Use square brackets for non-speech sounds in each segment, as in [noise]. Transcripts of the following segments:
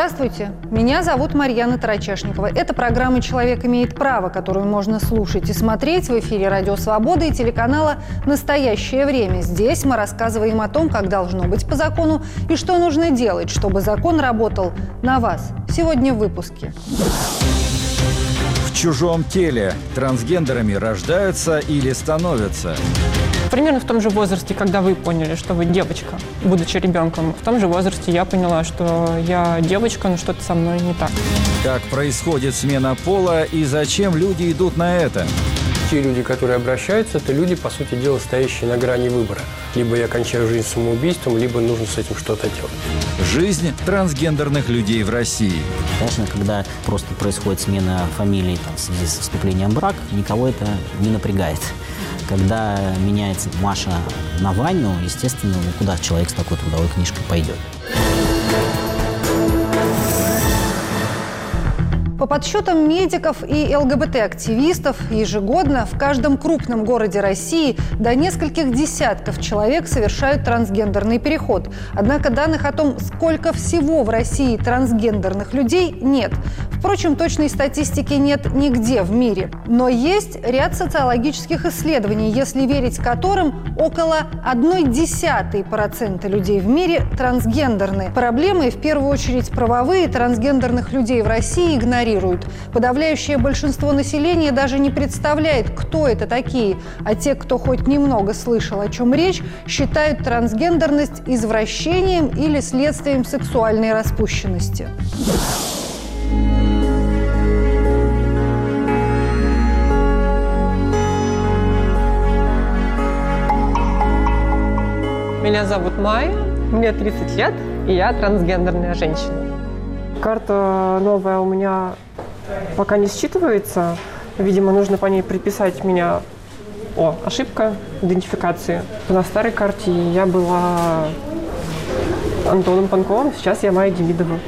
Здравствуйте, меня зовут Марьяна Тарачешникова. Это программа «Человек имеет право», которую можно слушать и смотреть в эфире «Радио Свобода» и телеканала «Настоящее время». Здесь мы рассказываем о том, как должно быть по закону и что нужно делать, чтобы закон работал на вас. Сегодня в выпуске. В чужом теле трансгендерами рождаются или становятся. Примерно в том же возрасте, когда вы поняли, что вы девочка, будучи ребенком, в том же возрасте я поняла, что я девочка, но что-то со мной не так. Как происходит смена пола и зачем люди идут на это? Те люди, которые обращаются, это люди, по сути дела, стоящие на грани выбора. Либо я кончаю жизнь самоубийством, либо нужно с этим что-то делать. Жизнь трансгендерных людей в России. Конечно, когда просто происходит смена фамилии там, в связи с вступлением в брак, никого это не напрягает. Когда меняется Маша на Ваню, естественно, ну, куда человек с такой трудовой книжкой пойдет? По подсчетам медиков и ЛГБТ-активистов, ежегодно в каждом крупном городе России до нескольких десятков человек совершают трансгендерный переход. Однако данных о том, сколько всего в России трансгендерных людей, нет. Впрочем, точной статистики нет нигде в мире. Но есть ряд социологических исследований, если верить которым около 0,1% людей в мире трансгендерны. Проблемы, в первую очередь правовые, трансгендерных людей в России игнорируют игнорируют. Подавляющее большинство населения даже не представляет, кто это такие, а те, кто хоть немного слышал, о чем речь, считают трансгендерность извращением или следствием сексуальной распущенности. Меня зовут Майя, мне 30 лет, и я трансгендерная женщина. Карта новая у меня пока не считывается. Видимо, нужно по ней приписать меня... О, ошибка идентификации. На старой карте я была Антоном Панковым, сейчас я Майя Демидова.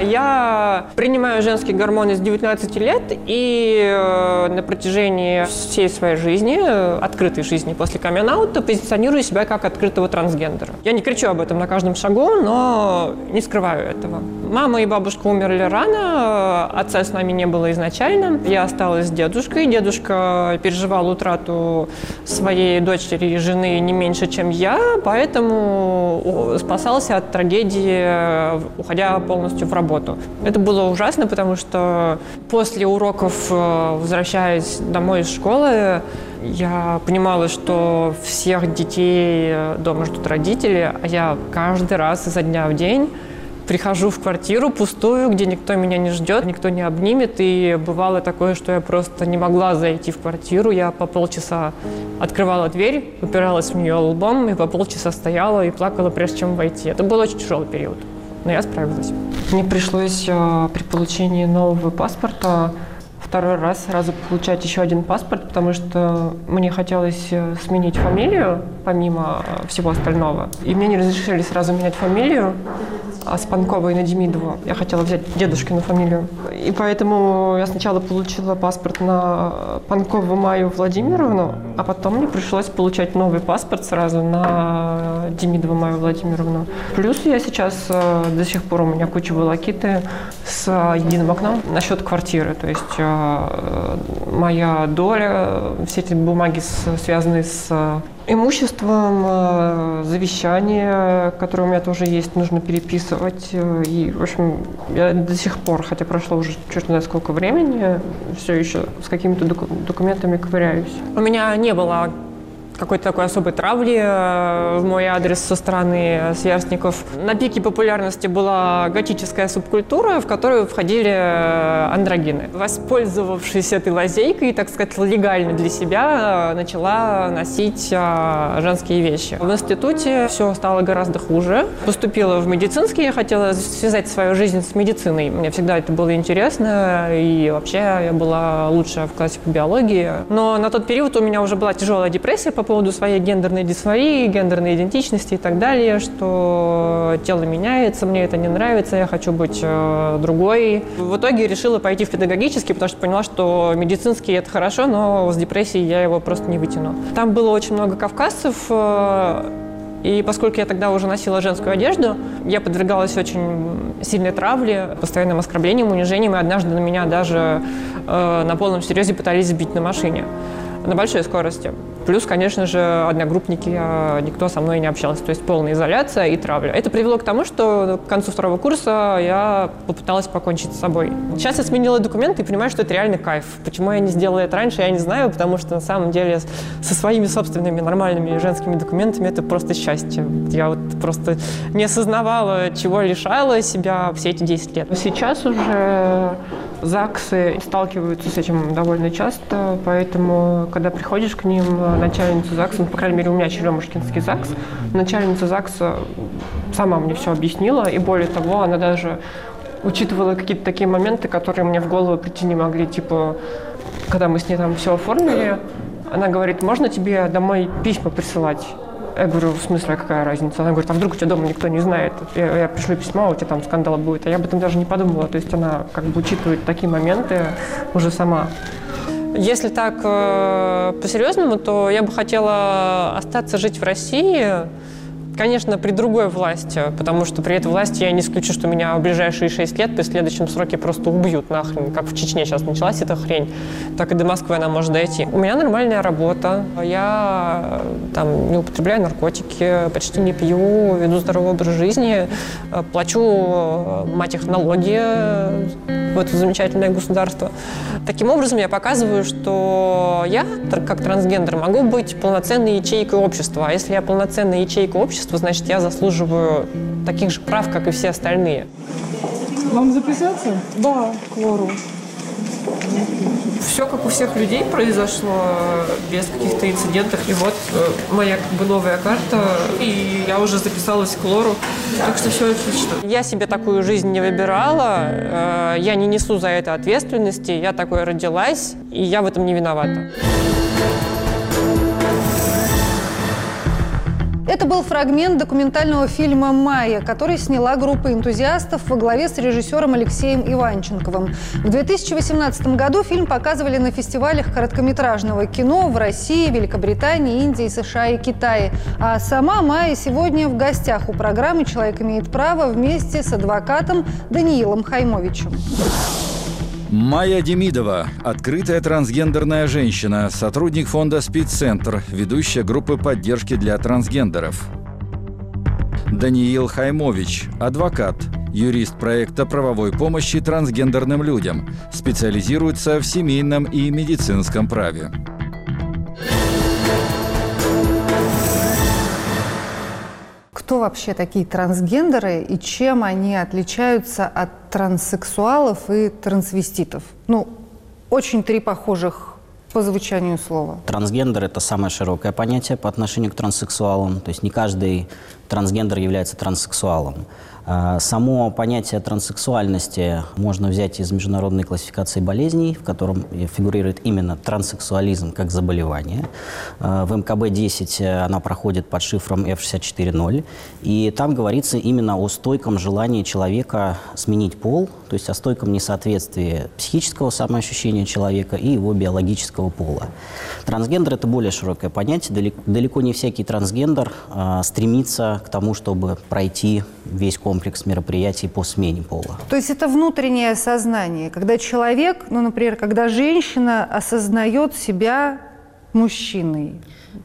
Я принимаю женские гормоны с 19 лет и э, на протяжении всей своей жизни, э, открытой жизни после камин позиционирую себя как открытого трансгендера. Я не кричу об этом на каждом шагу, но не скрываю этого. Мама и бабушка умерли рано, отца с нами не было изначально. Я осталась с дедушкой. Дедушка переживал утрату своей дочери и жены не меньше, чем я, поэтому спасался от трагедии, уходя полностью в работу работу. Это было ужасно, потому что после уроков, э, возвращаясь домой из школы, я понимала, что всех детей э, дома ждут родители, а я каждый раз изо дня в день прихожу в квартиру пустую, где никто меня не ждет, никто не обнимет. И бывало такое, что я просто не могла зайти в квартиру. Я по полчаса открывала дверь, упиралась в нее лбом и по полчаса стояла и плакала, прежде чем войти. Это был очень тяжелый период но я справилась. Мне пришлось э, при получении нового паспорта второй раз сразу получать еще один паспорт, потому что мне хотелось э, сменить фамилию, помимо всего остального. И мне не разрешили сразу менять фамилию а с Панковой на Демидову. Я хотела взять дедушкину фамилию. И поэтому я сначала получила паспорт на Панкову Майю Владимировну, а потом мне пришлось получать новый паспорт сразу на Демидову Майю Владимировну. Плюс я сейчас э, до сих пор у меня куча волокиты с единым окном насчет квартиры. То есть э, моя доля, все эти бумаги, связанные с имуществом, э, завещание, которое у меня тоже есть, нужно переписывать. Э, и, в общем, я до сих пор, хотя прошло уже черт знает сколько времени, все еще с какими-то документами ковыряюсь. У меня не было какой-то такой особой травли э, в мой адрес со стороны сверстников. На пике популярности была готическая субкультура, в которую входили э, андрогины. Воспользовавшись этой лазейкой, так сказать, легально для себя, э, начала носить женские вещи. В институте все стало гораздо хуже. Поступила в медицинский, я хотела связать свою жизнь с медициной. Мне всегда это было интересно, и вообще я была лучшая в классе по биологии. Но на тот период у меня уже была тяжелая депрессия по поводу своей гендерной дисфории, гендерной идентичности и так далее, что тело меняется, мне это не нравится, я хочу быть э, другой. В итоге решила пойти в педагогический, потому что поняла, что медицинский это хорошо, но с депрессией я его просто не вытяну. Там было очень много кавказцев, э, И поскольку я тогда уже носила женскую одежду, я подвергалась очень сильной травле, постоянным оскорблениям, унижениям, и однажды на меня даже э, на полном серьезе пытались сбить на машине на большой скорости. Плюс, конечно же, одногруппники, а, никто со мной не общался. То есть полная изоляция и травля. Это привело к тому, что к концу второго курса я попыталась покончить с собой. Сейчас я сменила документы и понимаю, что это реальный кайф. Почему я не сделала это раньше, я не знаю, потому что на самом деле со своими собственными нормальными женскими документами это просто счастье. Я вот просто не осознавала, чего лишала себя все эти 10 лет. Сейчас уже ЗАГСы сталкиваются с этим довольно часто, поэтому, когда приходишь к ним, начальница ЗАГСа, ну, по крайней мере, у меня Черемушкинский ЗАГС, начальница ЗАГСа сама мне все объяснила, и более того, она даже учитывала какие-то такие моменты, которые мне в голову прийти не могли, типа, когда мы с ней там все оформили, она говорит, можно тебе домой письма присылать? Я говорю, в смысле, а какая разница? Она говорит, а вдруг у тебя дома никто не знает? Я, я пришлю письмо, у тебя там скандал будет. А я об этом даже не подумала. То есть она как бы учитывает такие моменты уже сама. Если так э, по-серьезному, то я бы хотела остаться жить в России, Конечно, при другой власти, потому что при этой власти я не исключу, что меня в ближайшие шесть лет при следующем сроке просто убьют нахрен, как в Чечне сейчас началась эта хрень, так и до Москвы она может дойти. У меня нормальная работа, я там не употребляю наркотики, почти не пью, веду здоровый образ жизни, плачу, мать их, налоги в это замечательное государство. Таким образом, я показываю, что я, как трансгендер, могу быть полноценной ячейкой общества. А если я полноценная ячейка общества, общества, значит, я заслуживаю таких же прав, как и все остальные. Вам записаться? Да, к лору. Все как у всех людей произошло, без каких-то инцидентов. И вот э, моя как бы новая карта, и я уже записалась к лору. Так что все отлично. Я себе такую жизнь не выбирала, э, я не несу за это ответственности, я такой родилась, и я в этом не виновата. Это был фрагмент документального фильма «Майя», который сняла группа энтузиастов во главе с режиссером Алексеем Иванченковым. В 2018 году фильм показывали на фестивалях короткометражного кино в России, Великобритании, Индии, США и Китае. А сама Майя сегодня в гостях у программы «Человек имеет право» вместе с адвокатом Даниилом Хаймовичем. Майя Демидова – открытая трансгендерная женщина, сотрудник фонда «Спидцентр», ведущая группы поддержки для трансгендеров. Даниил Хаймович – адвокат, юрист проекта правовой помощи трансгендерным людям, специализируется в семейном и медицинском праве. Кто вообще такие трансгендеры и чем они отличаются от транссексуалов и трансвеститов? Ну, очень три похожих по звучанию слова. Трансгендер – это самое широкое понятие по отношению к транссексуалам. То есть не каждый трансгендер является транссексуалом. А, само понятие транссексуальности можно взять из международной классификации болезней, в котором фигурирует именно транссексуализм как заболевание. А, в МКБ-10 она проходит под шифром F640, и там говорится именно о стойком желании человека сменить пол, то есть о стойком несоответствии психического самоощущения человека и его биологического пола. Трансгендер – это более широкое понятие. Далеко, не всякий трансгендер э, стремится к тому, чтобы пройти весь комплекс комплекс мероприятий по смене пола. То есть это внутреннее сознание, когда человек, ну, например, когда женщина осознает себя мужчиной.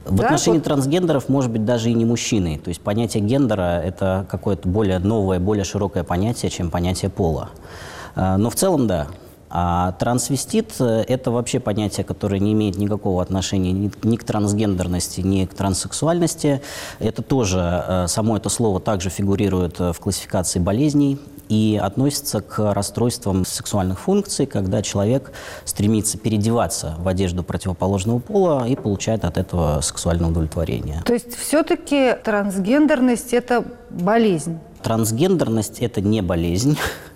В да? отношении вот. трансгендеров, может быть, даже и не мужчины. То есть понятие гендера – это какое-то более новое, более широкое понятие, чем понятие пола. А, но в целом, да, а трансвестит – это вообще понятие, которое не имеет никакого отношения ни, ни к трансгендерности, ни к транссексуальности. Это тоже, э, само это слово также фигурирует в классификации болезней и относится к расстройствам сексуальных функций, когда человек стремится переодеваться в одежду противоположного пола и получает от этого сексуальное удовлетворение. То есть все-таки трансгендерность – это болезнь? Трансгендерность – это не болезнь. [laughs]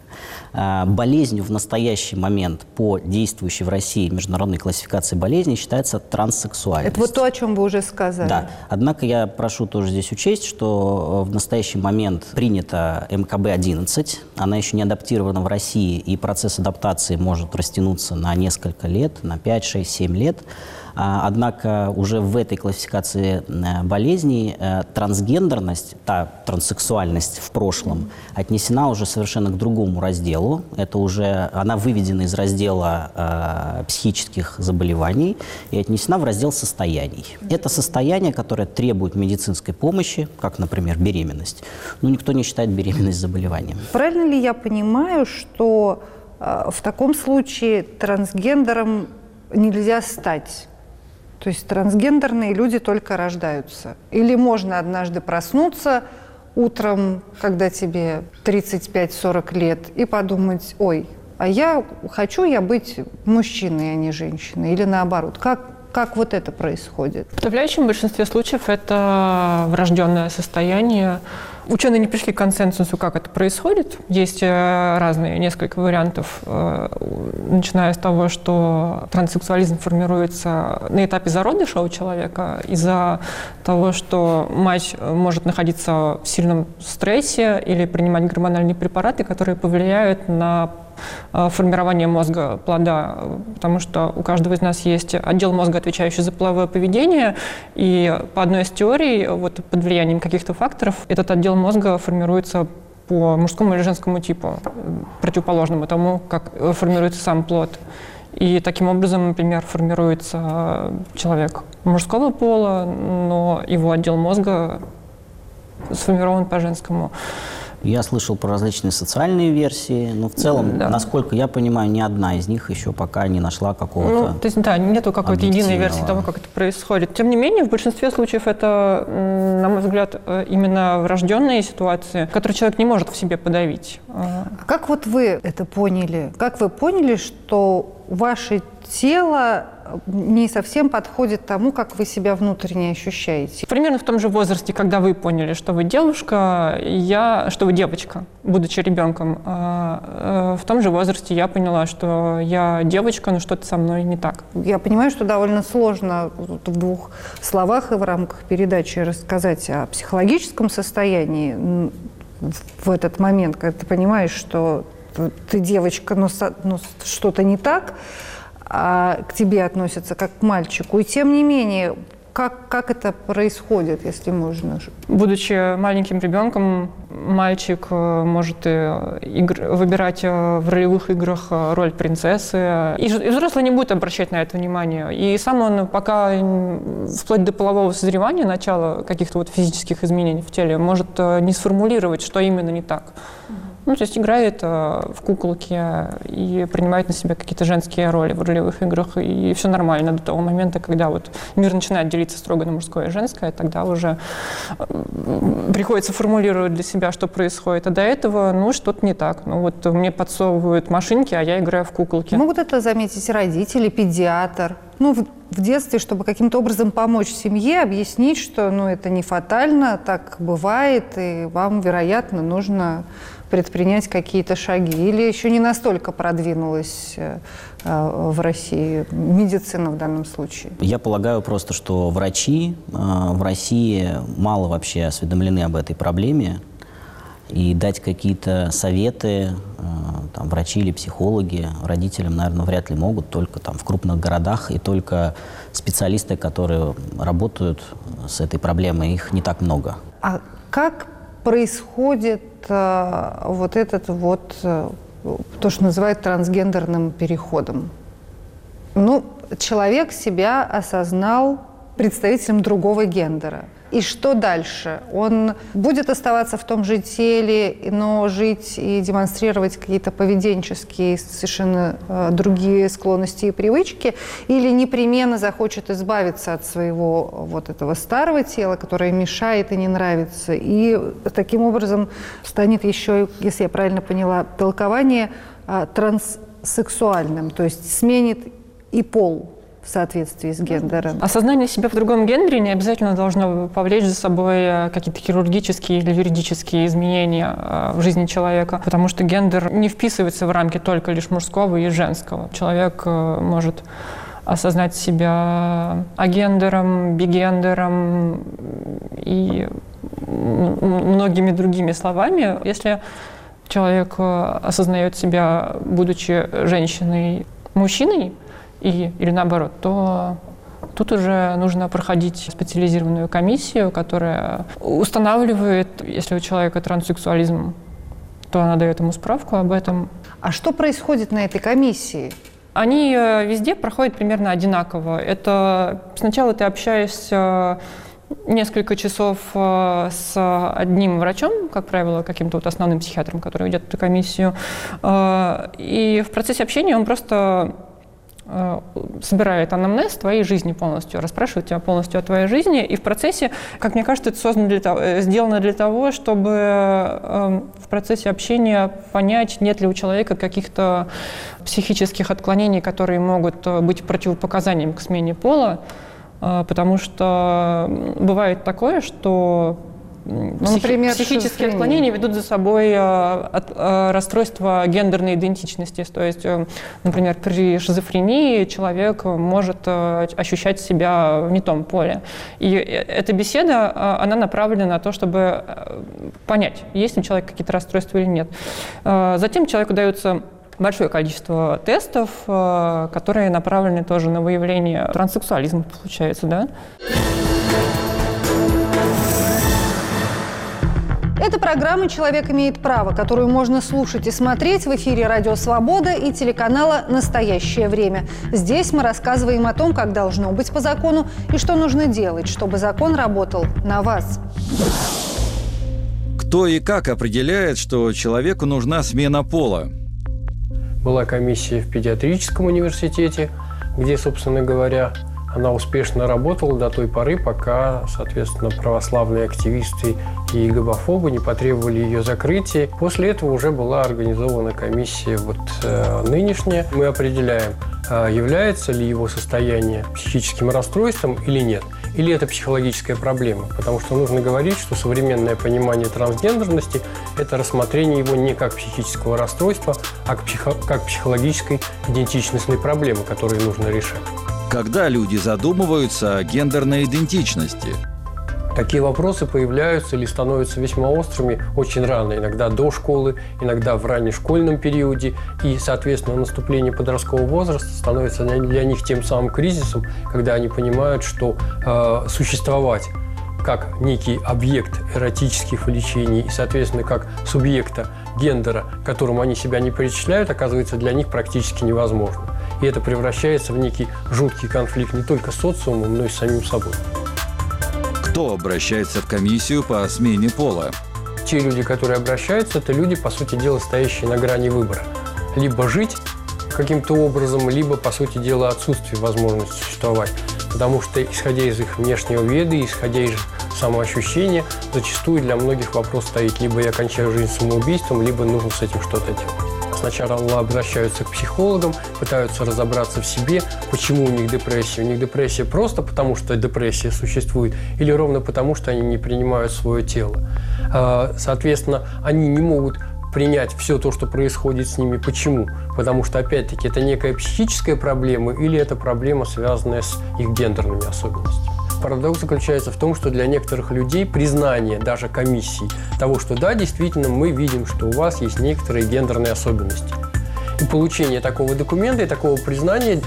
Э, болезнью в настоящий момент по действующей в России международной классификации болезней считается транссексуальность. Это вот то, о чем вы уже сказали. Да. Однако я прошу тоже здесь учесть, что в настоящий момент принята МКБ-11. Она еще не адаптирована в России, и процесс адаптации может растянуться на несколько лет, на 5, 6, 7 лет. А, однако уже в этой классификации э, болезней э, трансгендерность, та транссексуальность в прошлом, отнесена уже совершенно к другому разделу. Это уже, она выведена из раздела э, психических заболеваний и отнесена в раздел состояний. Это состояние, которое требует медицинской помощи, как, например, беременность. Но никто не считает беременность заболеванием. Правильно ли я понимаю, что в таком случае трансгендером нельзя стать? То есть трансгендерные люди только рождаются. Или можно однажды проснуться утром, когда тебе 35-40 лет, и подумать, ой, а я хочу я быть мужчиной, а не женщиной, или наоборот. Как, как вот это происходит? В подавляющем большинстве случаев это врожденное состояние, Ученые не пришли к консенсусу, как это происходит. Есть э, разные, несколько вариантов, э, начиная с того, что транссексуализм формируется на этапе зародыша у человека из-за того, что мать может находиться в сильном стрессе или принимать гормональные препараты, которые повлияют на Э, формирования мозга плода, потому что у каждого из нас есть отдел мозга, отвечающий за половое поведение, и по одной из теорий, вот под влиянием каких-то факторов, этот отдел мозга формируется по мужскому или женскому типу, противоположному тому, как формируется сам плод. И таким образом, например, формируется человек мужского пола, но его отдел мозга сформирован по женскому. Я слышал про различные социальные версии, но в целом, да. насколько я понимаю, ни одна из них еще пока не нашла какого-то. Ну, то есть, да, нету какой-то единой версии того, как это происходит. Тем не менее, в большинстве случаев это, на мой взгляд, э, именно врожденные ситуации, которые человек не может в себе подавить. А как вот вы это поняли? Как вы поняли, что ваше тело не совсем подходит тому, как вы себя внутренне ощущаете. Примерно в том же возрасте, когда вы поняли, что вы девушка, я, что вы девочка, будучи ребенком, а, э, в том же возрасте я поняла, что я девочка, но что-то со мной не так. Я понимаю, что довольно сложно в двух словах и в рамках передачи рассказать о психологическом состоянии в этот момент, когда ты понимаешь, что ты девочка, но, но что-то не так, а к тебе относятся как к мальчику. И тем не менее, как, как это происходит, если можно? Будучи маленьким ребенком, мальчик э, может игр, выбирать э, в ролевых играх э, роль принцессы. И, и взрослый не будет обращать на это внимание. И сам он пока вплоть до полового созревания, начала каких-то вот физических изменений в теле, может не сформулировать, что именно не так. Ну, то есть играет э, в куколки и принимает на себя какие-то женские роли в ролевых играх, и все нормально до того момента, когда вот мир начинает делиться строго на мужское и женское, тогда уже э, приходится формулировать для себя, что происходит. А до этого, ну, что-то не так. Ну, вот мне подсовывают машинки, а я играю в куколки. Могут это заметить родители, педиатр? Ну, в, в детстве, чтобы каким-то образом помочь семье, объяснить, что ну, это не фатально, так бывает, и вам, вероятно, нужно предпринять какие-то шаги? Или еще не настолько продвинулась э, э, в России медицина в данном случае? Я полагаю просто, что врачи э, в России мало вообще осведомлены об этой проблеме. И дать какие-то советы там, врачи или психологи родителям, наверное, вряд ли могут, только там в крупных городах и только специалисты, которые работают с этой проблемой, их не так много. А как происходит вот этот вот, э, то, что называют трансгендерным переходом. Ну, человек себя осознал представителем другого гендера – и что дальше? Он будет оставаться в том же теле, но жить и демонстрировать какие-то поведенческие, совершенно э, другие склонности и привычки, или непременно захочет избавиться от своего вот этого старого тела, которое мешает и не нравится, и таким образом станет еще, если я правильно поняла, толкование э, транссексуальным, то есть сменит и пол в соответствии с гендером? Осознание себя в другом гендере не обязательно должно повлечь за собой э, какие-то хирургические или юридические изменения э, в жизни человека, потому что гендер не вписывается в рамки только лишь мужского и женского. Человек э, может осознать себя агендером, бигендером и многими другими словами. Если человек осознает себя, будучи женщиной, мужчиной, и, или наоборот, то Тут уже нужно проходить специализированную комиссию, которая устанавливает, если у человека транссексуализм, то она дает ему справку об этом. А что происходит на этой комиссии? Они э, везде проходят примерно одинаково. Это сначала ты общаешься несколько часов э, с одним врачом, как правило, каким-то вот основным психиатром, который ведет эту комиссию. Э, и в процессе общения он просто собирает анамнез твоей жизни полностью, расспрашивает тебя полностью о твоей жизни, и в процессе, как мне кажется, это создано для того, э, сделано для того, чтобы эм, в процессе общения понять, нет ли у человека каких-то психических отклонений, которые могут э, быть противопоказанием к смене пола, потому что бывает такое, что ну, например, психические отклонения ведут за собой э, от, э, расстройство гендерной идентичности. То есть, э, например, при шизофрении человек может ощущать себя в не том поле. И эта беседа, она направлена на то, чтобы понять, есть ли у человека какие-то расстройства или нет. Затем человеку дается большое количество тестов, которые направлены тоже на выявление транссексуализма, получается, да? Это программа «Человек имеет право», которую можно слушать и смотреть в эфире «Радио Свобода» и телеканала «Настоящее время». Здесь мы рассказываем о том, как должно быть по закону и что нужно делать, чтобы закон работал на вас. Кто и как определяет, что человеку нужна смена пола? Была комиссия в педиатрическом университете, где, собственно говоря, она успешно работала до той поры, пока, соответственно, православные активисты и гомофобы не потребовали ее закрытия. После этого уже была организована комиссия вот э, нынешняя. Мы определяем, э, является ли его состояние психическим расстройством или нет. Или это психологическая проблема? Потому что нужно говорить, что современное понимание трансгендерности – это рассмотрение его не как психического расстройства, а как, психо как психологической идентичностной проблемы, которую нужно решать когда люди задумываются о гендерной идентичности. Такие вопросы появляются или становятся весьма острыми очень рано, иногда до школы, иногда в раннешкольном периоде, и, соответственно, наступление подросткового возраста становится для них тем самым кризисом, когда они понимают, что э, существовать как некий объект эротических влечений и, соответственно, как субъекта гендера, которому они себя не причисляют, оказывается для них практически невозможно. И это превращается в некий жуткий конфликт не только с социумом, но и с самим собой. Кто обращается в комиссию по смене пола? Те люди, которые обращаются, это люди, по сути дела, стоящие на грани выбора. Либо жить каким-то образом, либо, по сути дела, отсутствие возможности существовать. Потому что, исходя из их внешнего вида, исходя из самоощущения, зачастую для многих вопрос стоит, либо я кончаю жизнь самоубийством, либо нужно с этим что-то делать. Сначала обращаются к психологам, пытаются разобраться в себе, почему у них депрессия. У них депрессия просто потому, что депрессия существует, или ровно потому, что они не принимают свое тело. А, соответственно, они не могут принять все то, что происходит с ними. Почему? Потому что, опять-таки, это некая психическая проблема или это проблема, связанная с их гендерными особенностями. Парадокс заключается в том, что для некоторых людей признание даже комиссии того, что да, действительно, мы видим, что у вас есть некоторые гендерные особенности. И получение такого документа и такого признания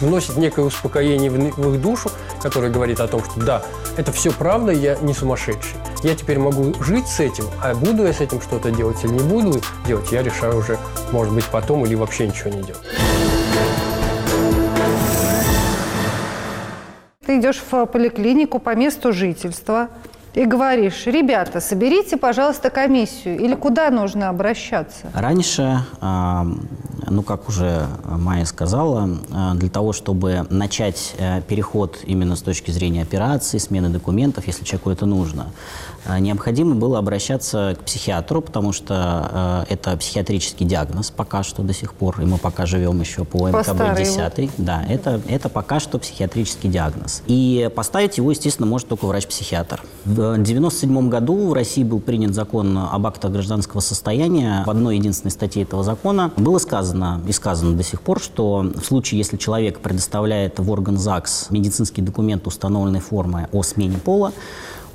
вносит некое успокоение в их душу, которое говорит о том, что да, это все правда, я не сумасшедший. Я теперь могу жить с этим, а буду я с этим что-то делать или не буду делать, я решаю уже, может быть, потом или вообще ничего не делать. Ты идешь в поликлинику по месту жительства, и говоришь, ребята, соберите, пожалуйста, комиссию, или куда нужно обращаться? Раньше, а, ну, как уже Майя сказала, а, для того, чтобы начать э, переход именно с точки зрения операции, смены документов, если человеку это нужно, необходимо было обращаться к психиатру, потому что э, это психиатрический диагноз пока что до сих пор, и мы пока живем еще по МКБ-10. Да, это, это пока что психиатрический диагноз. И поставить его, естественно, может только врач-психиатр. В 1997 году в России был принят закон об актах гражданского состояния. В одной единственной статье этого закона было сказано, и сказано до сих пор, что в случае, если человек предоставляет в орган ЗАГС медицинский документ установленной формы о смене пола,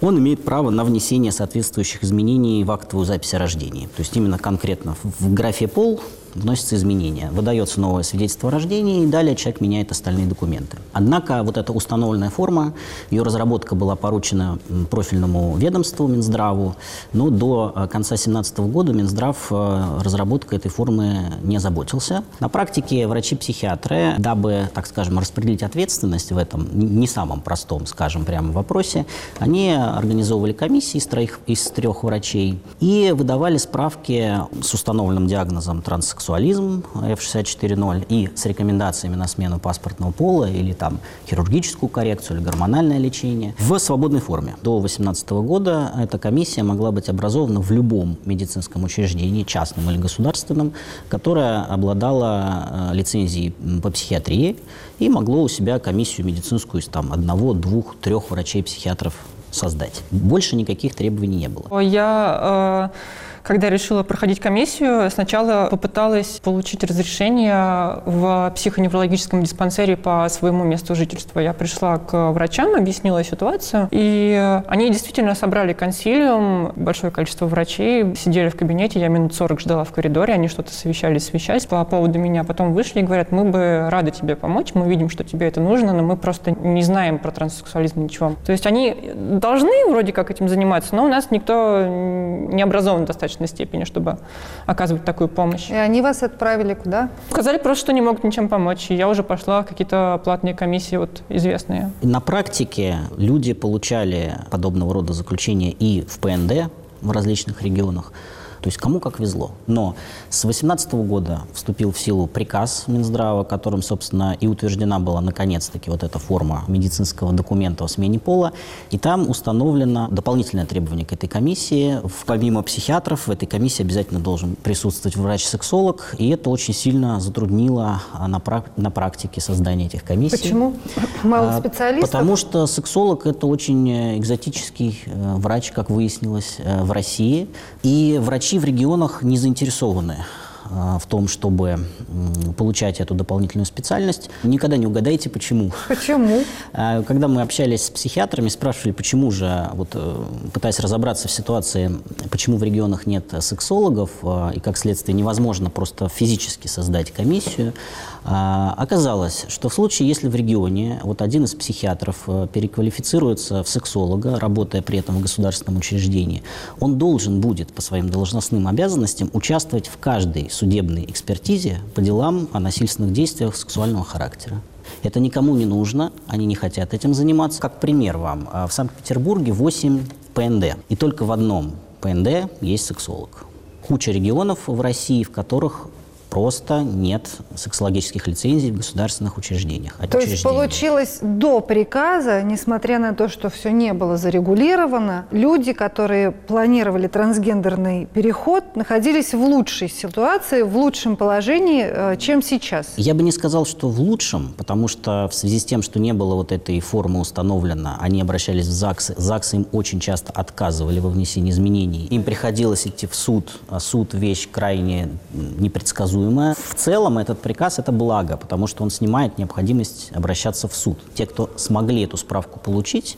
он имеет право на внесение соответствующих изменений в актовую запись о рождении. То есть именно конкретно в графе «пол» вносятся изменения. Выдается новое свидетельство о рождении, и далее человек меняет остальные документы. Однако вот эта установленная форма, ее разработка была поручена профильному ведомству Минздраву, но до э, конца 2017 года Минздрав э, разработкой этой формы не заботился. На практике врачи-психиатры, дабы, так скажем, распределить ответственность в этом не самом простом, скажем, прямо вопросе, они организовывали комиссии из, троих, из трех врачей и выдавали справки с установленным диагнозом транссексуальности сексуализм F64.0 и с рекомендациями на смену паспортного пола или там хирургическую коррекцию или гормональное лечение в свободной форме. До 2018 года эта комиссия могла быть образована в любом медицинском учреждении, частном или государственном, которое обладало э, лицензией по психиатрии и могло у себя комиссию медицинскую из там, одного, двух, трех врачей-психиатров создать. Больше никаких требований не было. Я э когда решила проходить комиссию, сначала попыталась получить разрешение в психоневрологическом диспансере по своему месту жительства. Я пришла к врачам, объяснила ситуацию, и они действительно собрали консилиум, большое количество врачей, сидели в кабинете, я минут 40 ждала в коридоре, они что-то совещались, совещались по поводу меня, потом вышли и говорят, мы бы рады тебе помочь, мы видим, что тебе это нужно, но мы просто не знаем про транссексуализм ничего. То есть они должны вроде как этим заниматься, но у нас никто не образован достаточно достаточной степени, чтобы оказывать такую помощь. И они вас отправили куда? Сказали просто, что не могут ничем помочь. И я уже пошла в какие-то платные комиссии вот известные. На практике люди получали подобного рода заключения и в ПНД в различных регионах. То есть кому как везло. Но с 2018 года вступил в силу приказ Минздрава, которым, собственно, и утверждена была наконец-таки вот эта форма медицинского документа о смене пола. И там установлено дополнительное требование к этой комиссии. Помимо психиатров в этой комиссии обязательно должен присутствовать врач-сексолог. И это очень сильно затруднило а, на, на практике создание этих комиссий. Почему? Мало а, специалистов? Потому что сексолог – это очень э, экзотический э, врач, как выяснилось, э, в России. И врачи врачи в регионах не заинтересованы в том, чтобы получать эту дополнительную специальность. Никогда не угадаете, почему. Почему? А, когда мы общались с психиатрами, спрашивали, почему же, вот, э, пытаясь разобраться в ситуации, почему в регионах нет сексологов, а, и как следствие невозможно просто физически создать комиссию, а, оказалось, что в случае, если в регионе вот один из психиатров э, переквалифицируется в сексолога, работая при этом в государственном учреждении, он должен будет по своим должностным обязанностям участвовать в каждой судебной экспертизе по делам о насильственных действиях сексуального характера. Это никому не нужно, они не хотят этим заниматься. Как пример вам, э, в Санкт-Петербурге 8 ПНД, и только в одном ПНД есть сексолог. Куча регионов в России, в которых просто нет сексологических лицензий в государственных учреждениях. То есть получилось до приказа, несмотря на то, что все не было зарегулировано, люди, которые планировали трансгендерный переход, находились в лучшей ситуации, в лучшем положении, э, чем сейчас? Я бы не сказал, что в лучшем, потому что в связи с тем, что не было вот этой формы установлено, они обращались в ЗАГС, ЗАГС им очень часто отказывали во внесении изменений. Им приходилось идти в суд, а суд вещь крайне непредсказуемая предсказуемо. В целом этот приказ – это благо, потому что он снимает необходимость обращаться в суд. Те, кто смогли эту справку получить,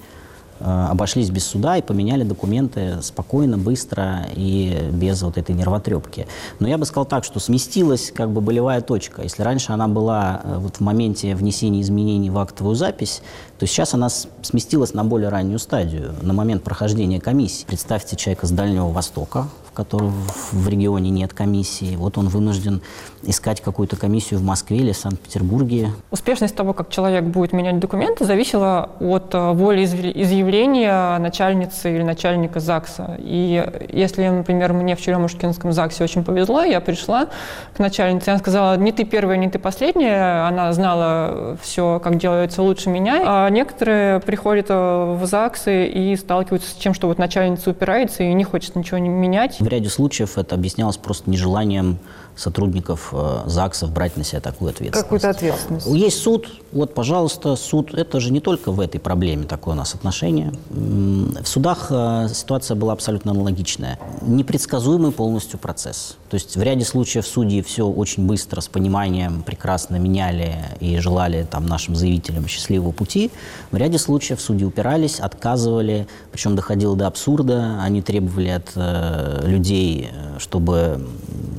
э, обошлись без суда и поменяли документы спокойно, быстро и без вот этой нервотрепки. Но я бы сказал так, что сместилась как бы болевая точка. Если раньше она была э, вот в моменте внесения изменений в актовую запись, то сейчас она сместилась на более раннюю стадию, на момент прохождения комиссии. Представьте человека с Дальнего Востока, в котором в регионе нет комиссии. Вот он вынужден искать какую-то комиссию в Москве или Санкт-Петербурге. Успешность того, как человек будет менять документы, зависела от э, воли изъявления начальницы или начальника ЗАГСа. И если, например, мне в Черемушкинском ЗАГСе очень повезло, я пришла к начальнице, она сказала, не ты первая, не ты последняя, она знала все, как делается лучше меня. Некоторые приходят э, в ЗАГСы и сталкиваются с тем, что вот начальница упирается и не хочет ничего менять. В ряде случаев это объяснялось просто нежеланием сотрудников э, ЗАГСов брать на себя такую ответственность. Какую-то ответственность. Есть суд, вот, пожалуйста, суд. Это же не только в этой проблеме такое у нас отношение. В судах э, ситуация была абсолютно аналогичная. Непредсказуемый полностью процесс. То есть в ряде случаев судьи все очень быстро, с пониманием, прекрасно меняли и желали там, нашим заявителям счастливого пути. В ряде случаев судьи упирались, отказывали, причем доходило до абсурда. Они требовали от э, людей, э, чтобы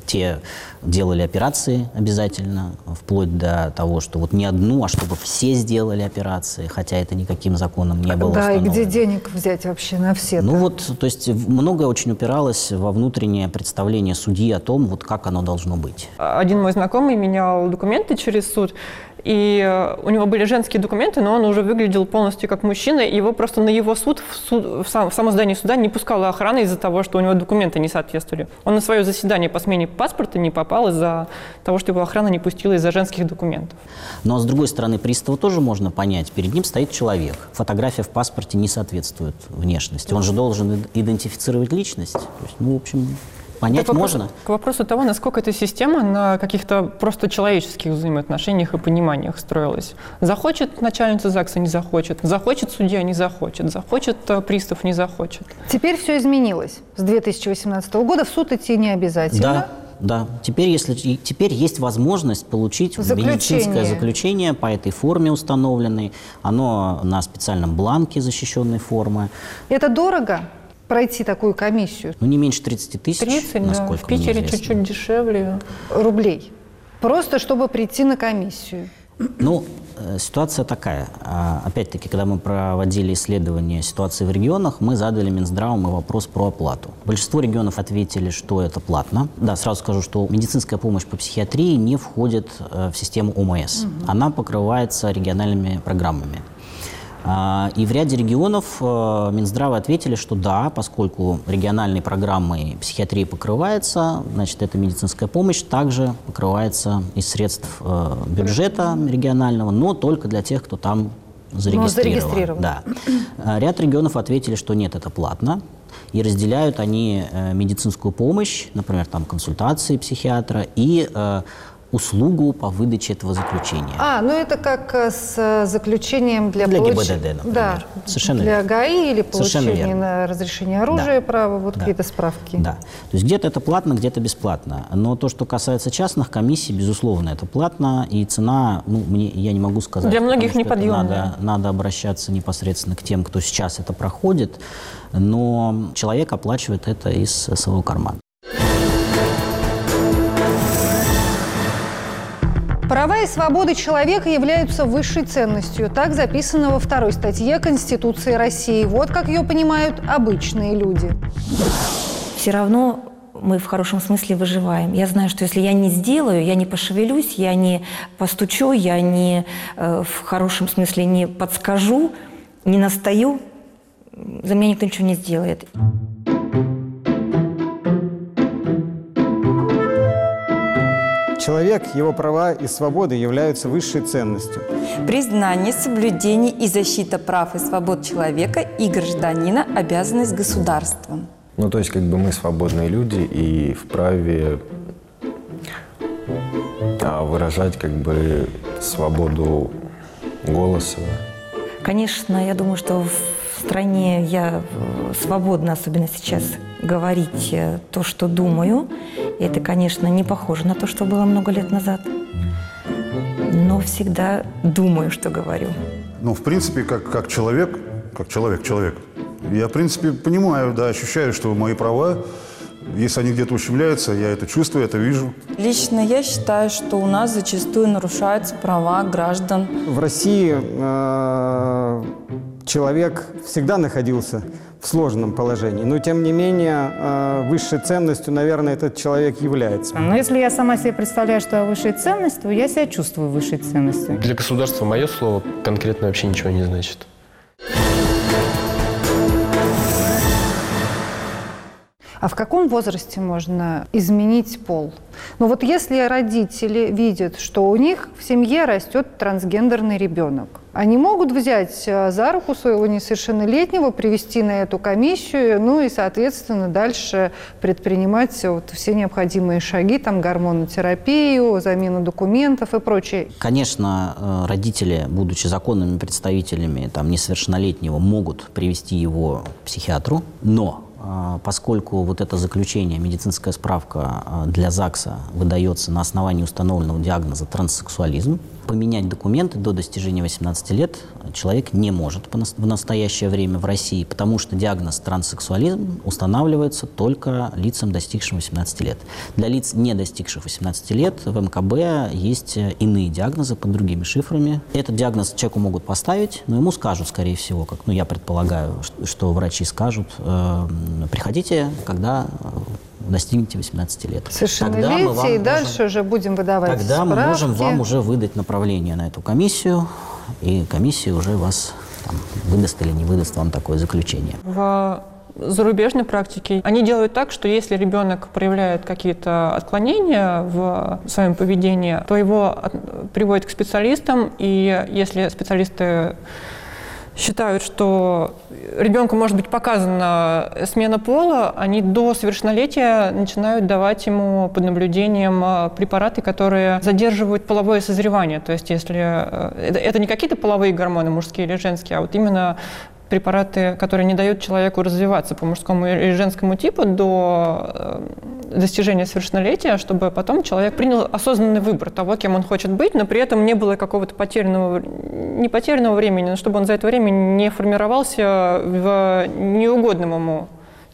те делали операции обязательно, вплоть до того, что вот не одну, а чтобы все сделали операции, хотя это никаким законом не было Да, и где денег взять вообще на все? Ну вот, то есть многое очень упиралось во внутреннее представление судьи о том, вот как оно должно быть. Один мой знакомый менял документы через суд, и э, у него были женские документы, но он уже выглядел полностью как мужчина, и его просто на его суд, в, суд, в, сам, в само здание суда не пускала охрана из-за того, что у него документы не соответствовали. Он на свое заседание по смене паспорта не попал из-за того, что его охрана не пустила из-за женских документов. Но с другой стороны, пристава тоже можно понять. Перед ним стоит человек. Фотография в паспорте не соответствует внешности. Он же должен идентифицировать личность. То есть, ну, в общем, Понять к вопросу, можно? К вопросу того, насколько эта система на каких-то просто человеческих взаимоотношениях и пониманиях строилась. Захочет начальница ЗАГСа, не захочет. Захочет судья, не захочет. Захочет э, пристав, не захочет. Теперь все изменилось. С 2018 года в суд идти не обязательно. Да. Да, теперь, если, теперь есть возможность получить заключение. медицинское заключение по этой форме установленной. Оно на специальном бланке защищенной формы. Это дорого? Пройти такую комиссию? Ну, не меньше 30 тысяч, 30, насколько да. В Питере чуть-чуть дешевле. Рублей. Просто чтобы прийти на комиссию. Ну, ситуация такая. Опять-таки, когда мы проводили исследование ситуации в регионах, мы задали Минздравам вопрос про оплату. Большинство регионов ответили, что это платно. Да, сразу скажу, что медицинская помощь по психиатрии не входит в систему ОМС. Угу. Она покрывается региональными программами. А, и в ряде регионов э, Минздравы ответили, что да, поскольку региональной программой психиатрии покрывается, значит, эта медицинская помощь также покрывается из средств э, бюджета регионального, но только для тех, кто там зарегистрирован. зарегистрирован. Да. А, ряд регионов ответили, что нет, это платно. И разделяют они э, медицинскую помощь, например, там консультации психиатра и услугу по выдаче этого заключения. А, ну это как э, с э, заключением для, для получ... ГИБДД, например. Да, Совершенно для верно. ГАИ или получения на разрешение оружия, да. право, вот да. какие-то справки. Да, то есть где-то это платно, где-то бесплатно. Но то, что касается частных комиссий, безусловно, это платно, и цена, ну, мне, я не могу сказать. Для многих неподъемная. Надо, надо обращаться непосредственно к тем, кто сейчас это проходит, но человек оплачивает это из своего кармана. Права и свободы человека являются высшей ценностью. Так записано во второй статье Конституции России. Вот как ее понимают обычные люди. Все равно мы в хорошем смысле выживаем. Я знаю, что если я не сделаю, я не пошевелюсь, я не постучу, я не э, в хорошем смысле не подскажу, не настаю, за меня никто ничего не сделает. Человек, его права и свободы являются высшей ценностью. Признание, соблюдение и защита прав и свобод человека и гражданина – обязанность государства. Ну, то есть, как бы мы свободные люди и вправе а, выражать как бы свободу голоса. Конечно, я думаю, что в стране я э, свободна, особенно сейчас, говорить э, то, что думаю. И это, конечно, не похоже на то, что было много лет назад. Но всегда думаю, что говорю. Ну, в принципе, как, как человек, как человек-человек, я, в принципе, понимаю, да, ощущаю, что мои права, если они где-то ущемляются, я это чувствую, это вижу. Лично я считаю, что у нас зачастую нарушаются права граждан. В России э, человек всегда находился в сложном положении. Но, тем не менее, э, высшей ценностью, наверное, этот человек является. Но если я сама себе представляю, что я высшей ценность, то я себя чувствую высшей ценностью. Для государства мое слово конкретно вообще ничего не значит. А в каком возрасте можно изменить пол? Ну вот если родители видят, что у них в семье растет трансгендерный ребенок, они могут взять э, за руку своего несовершеннолетнего, привести на эту комиссию, ну и, соответственно, дальше предпринимать вот все необходимые шаги, там, гормонотерапию, замену документов и прочее. Конечно, э, родители, будучи законными представителями там, несовершеннолетнего, могут привести его к психиатру, но поскольку вот это заключение, медицинская справка а, для ЗАГСа выдается на основании установленного диагноза транссексуализм, поменять документы до достижения 18 лет человек не может в настоящее время в России, потому что диагноз транссексуализм устанавливается только лицам, достигшим 18 лет. Для лиц, не достигших 18 лет, в мкб есть иные диагнозы под другими шифрами. Этот диагноз человеку могут поставить, но ему скажут, скорее всего, как ну, я предполагаю, что врачи скажут, э, приходите, когда достигнете 18 лет. Совершеннолетие, и дальше можем, уже будем выдавать Тогда справки. мы можем вам уже выдать направление на эту комиссию, и комиссия уже вас там, выдаст или не выдаст вам такое заключение. В зарубежной практике они делают так, что если ребенок проявляет какие-то отклонения в своем поведении, то его приводят к специалистам, и если специалисты считают, что ребенку может быть показана смена пола, они до совершеннолетия начинают давать ему под наблюдением а, препараты, которые задерживают половое созревание. То есть если э, это не какие-то половые гормоны, мужские или женские, а вот именно препараты, которые не дают человеку развиваться по мужскому и женскому типу до э, достижения совершеннолетия, чтобы потом человек принял осознанный выбор того, кем он хочет быть, но при этом не было какого-то потерянного, не потерянного времени, но чтобы он за это время не формировался в неугодном ему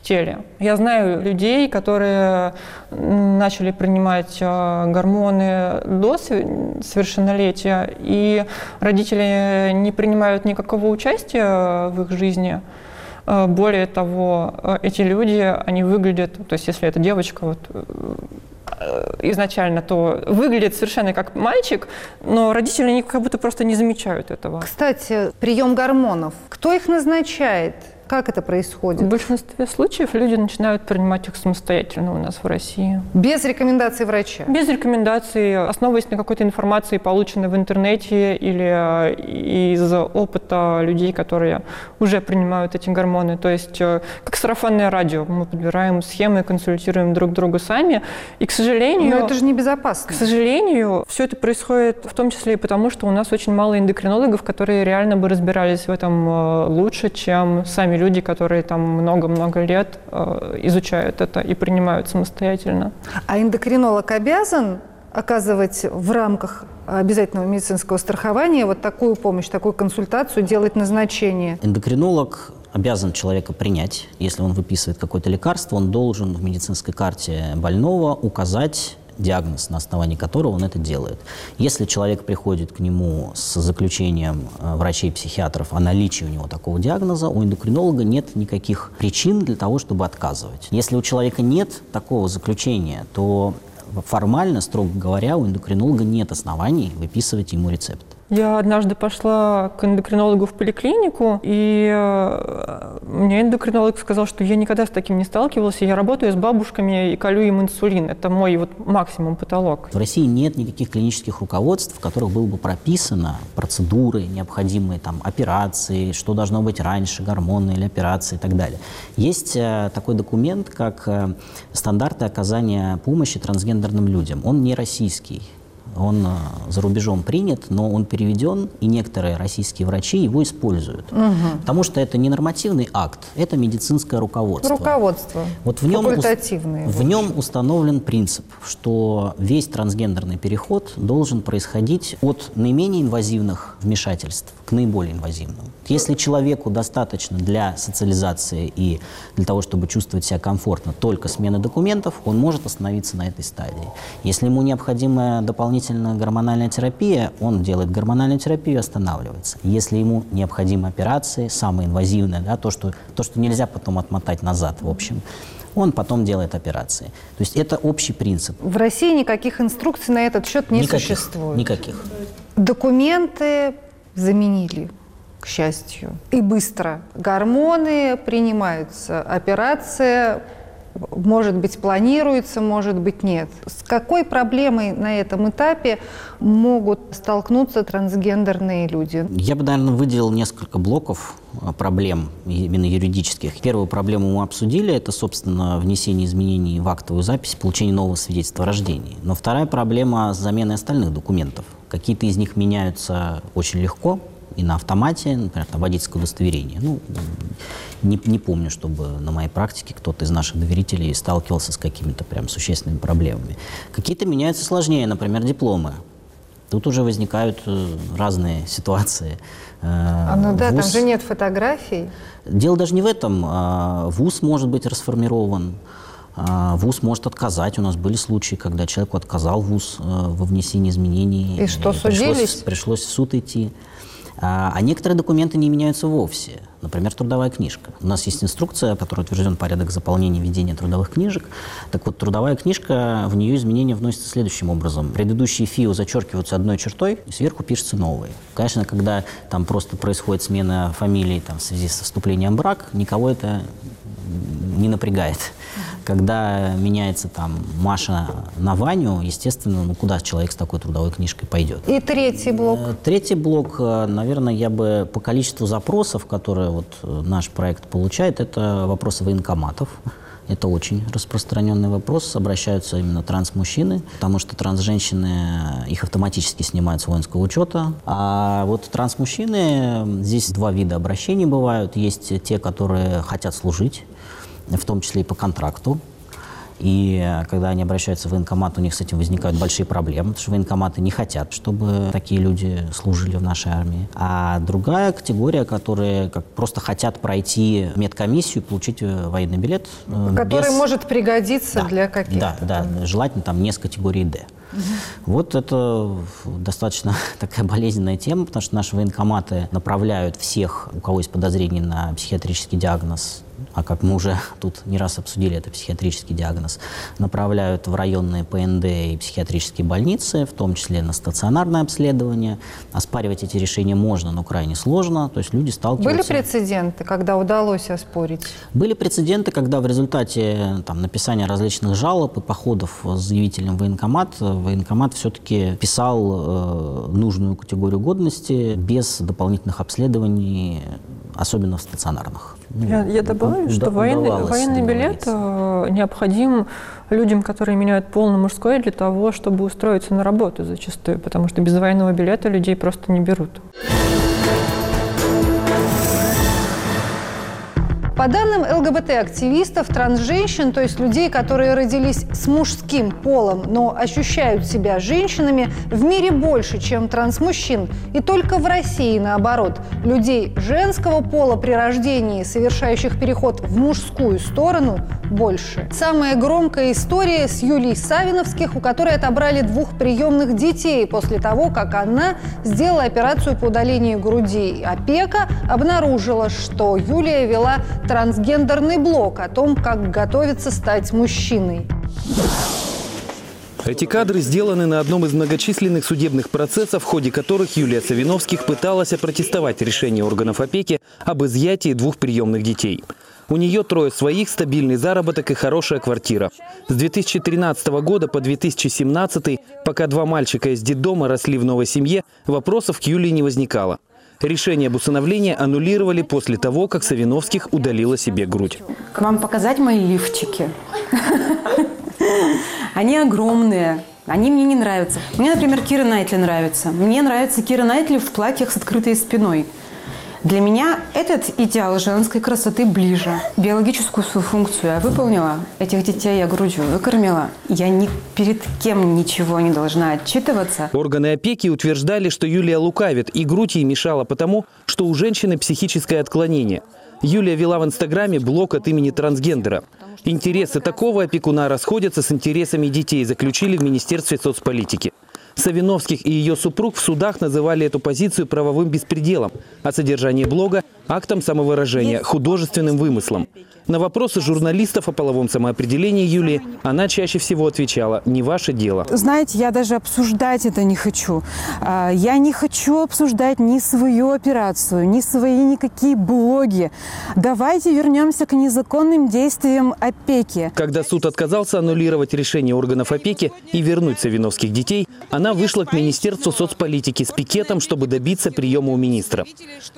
теле. Я знаю людей, которые начали принимать а, гормоны до совершеннолетия, и родители не принимают никакого участия в их жизни. А, более того, эти люди, они выглядят, то есть если это девочка, вот, э, изначально, то выглядит совершенно как мальчик, но родители они как будто просто не замечают этого. Кстати, прием гормонов. Кто их назначает? Как это происходит? В большинстве случаев люди начинают принимать их самостоятельно у нас в России. Без рекомендаций врача? Без рекомендаций, основываясь на какой-то информации, полученной в интернете или э, из опыта людей, которые уже принимают эти гормоны. То есть э, как сарафанное радио. Мы подбираем схемы, консультируем друг друга сами. И, к сожалению... Но это же небезопасно. К сожалению, все это происходит в том числе и потому, что у нас очень мало эндокринологов, которые реально бы разбирались в этом э, лучше, чем сами люди, которые там много-много лет э, изучают это и принимают самостоятельно. А эндокринолог обязан оказывать в рамках обязательного медицинского страхования вот такую помощь, такую консультацию, делать назначение? Эндокринолог обязан человека принять. Если он выписывает какое-то лекарство, он должен в медицинской карте больного указать диагноз, на основании которого он это делает. Если человек приходит к нему с заключением э, врачей-психиатров о наличии у него такого диагноза, у эндокринолога нет никаких причин для того, чтобы отказывать. Если у человека нет такого заключения, то формально, строго говоря, у эндокринолога нет оснований выписывать ему рецепт. Я однажды пошла к эндокринологу в поликлинику, и э, мне эндокринолог сказал, что я никогда с таким не сталкивался. Я работаю с бабушками и колю им инсулин. Это мой вот максимум потолок. В России нет никаких клинических руководств, в которых было бы прописано процедуры, необходимые там операции, что должно быть раньше, гормоны или операции и так далее. Есть э, такой документ, как э, стандарты оказания помощи трансгендерным людям. Он не российский он э, за рубежом принят, но он переведен, и некоторые российские врачи его используют. Угу. Потому что это не нормативный акт, это медицинское руководство. Руководство. Вот в нем. В нем установлен принцип, что весь трансгендерный переход должен происходить от наименее инвазивных вмешательств к наиболее инвазивным. Если человеку достаточно для социализации и для того, чтобы чувствовать себя комфортно, только смена документов, он может остановиться на этой стадии. Если ему необходима дополнительная гормональная терапия, он делает гормональную терапию и останавливается. Если ему необходимы операции, самые инвазивные, да, то, что, то, что нельзя потом отмотать назад, в общем, он потом делает операции. То есть это общий принцип. В России никаких инструкций на этот счет не никаких, существует? Никаких. Документы заменили к счастью. И быстро. Гормоны принимаются, операция может быть, планируется, может быть, нет. С какой проблемой на этом этапе могут столкнуться трансгендерные люди? Я бы, наверное, выделил несколько блоков а, проблем именно юридических. Первую проблему мы обсудили, это, собственно, внесение изменений в актовую запись, получение нового свидетельства о рождении. Но вторая проблема с заменой остальных документов. Какие-то из них меняются очень легко, и на автомате, например, на водительское удостоверение. Ну, не, не помню, чтобы на моей практике кто-то из наших доверителей сталкивался с какими-то прям существенными проблемами. Какие-то меняются сложнее, например, дипломы. Тут уже возникают э, разные [laughs] ситуации. А ну да, ВУЗ... там же нет фотографий. Дело даже не в этом. А, ВУЗ может быть расформирован. А, ВУЗ может отказать. У нас были случаи, когда человеку отказал ВУЗ э, во внесении изменений. И что, судились? Пришлось, пришлось в суд идти. А, а некоторые документы не меняются вовсе. Например, трудовая книжка. У нас есть инструкция, в которой утвержден порядок заполнения ведения трудовых книжек. Так вот, трудовая книжка, в нее изменения вносятся следующим образом. Предыдущие ФИО зачеркиваются одной чертой, и сверху пишется новый. Конечно, когда там просто происходит смена фамилии там, в связи со вступлением в брак, никого это не напрягает. Когда меняется там Маша на Ваню, естественно, ну куда человек с такой трудовой книжкой пойдет? И третий блок? Э, третий блок, э, наверное, я бы по количеству запросов, которые вот э, наш проект получает, это вопросы военкоматов. Это очень распространенный вопрос. Обращаются именно транс-мужчины, потому что транс-женщины, их автоматически снимают с воинского учета. А вот транс-мужчины, здесь два вида обращений бывают. Есть те, которые хотят служить, в том числе и по контракту. И когда они обращаются в военкомат, у них с этим возникают большие проблемы, потому что военкоматы не хотят, чтобы такие люди служили в нашей армии. А другая категория, которые как просто хотят пройти медкомиссию, получить э, военный билет. Э, Который без... может пригодиться да, для каких-то. Да, да, желательно там не с категории. Угу. Вот это достаточно [laughs] такая болезненная тема, потому что наши военкоматы направляют всех, у кого есть подозрение на психиатрический диагноз, а как мы уже тут не раз обсудили, это психиатрический диагноз, направляют в районные ПНД и психиатрические больницы, в том числе на стационарное обследование. Оспаривать эти решения можно, но крайне сложно. То есть люди сталкиваются... Были прецеденты, когда удалось оспорить? Были прецеденты, когда в результате там, написания различных жалоб и походов с заявителем в военкомат, военкомат все-таки писал э, нужную категорию годности без дополнительных обследований, особенно в стационарных. Я, я добавлю, что военный, военный билет э, необходим людям, которые меняют полный мужской для того, чтобы устроиться на работу зачастую, потому что без военного билета людей просто не берут. По данным ЛГБТ-активистов, трансженщин, то есть людей, которые родились с мужским полом, но ощущают себя женщинами, в мире больше, чем трансмужчин. И только в России, наоборот, людей женского пола при рождении, совершающих переход в мужскую сторону, больше. Самая громкая история с Юлией Савиновских, у которой отобрали двух приемных детей после того, как она сделала операцию по удалению груди. Опека обнаружила, что Юлия вела трансгендерный блог о том, как готовится стать мужчиной. Эти кадры сделаны на одном из многочисленных судебных процессов, в ходе которых Юлия Савиновских пыталась опротестовать решение органов опеки об изъятии двух приемных детей. У нее трое своих, стабильный заработок и хорошая квартира. С 2013 года по 2017, пока два мальчика из детдома росли в новой семье, вопросов к Юлии не возникало. Решение об усыновлении аннулировали после того, как Савиновских удалила себе грудь. К вам показать мои лифчики? Они огромные. Они мне не нравятся. Мне, например, Кира Найтли нравится. Мне нравится Кира Найтли в платьях с открытой спиной. Для меня этот идеал женской красоты ближе. Биологическую свою функцию я выполнила. Этих детей я грудью выкормила. Я ни перед кем ничего не должна отчитываться. Органы опеки утверждали, что Юлия лукавит, и грудь ей мешала потому, что у женщины психическое отклонение. Юлия вела в Инстаграме блог от имени трансгендера. Интересы такого опекуна расходятся с интересами детей, заключили в Министерстве соцполитики. Савиновских и ее супруг в судах называли эту позицию правовым беспределом, а содержание блога – актом самовыражения, художественным вымыслом. На вопросы журналистов о половом самоопределении Юлии она чаще всего отвечала «не ваше дело». Знаете, я даже обсуждать это не хочу. А, Я не хочу обсуждать ни свою операцию, ни свои никакие блоги. Давайте вернемся к незаконным действиям опеки. Когда суд отказался аннулировать решение органов опеки и вернуть Савиновских детей, она вышла к Министерству соцполитики с пикетом, чтобы добиться приема у министра.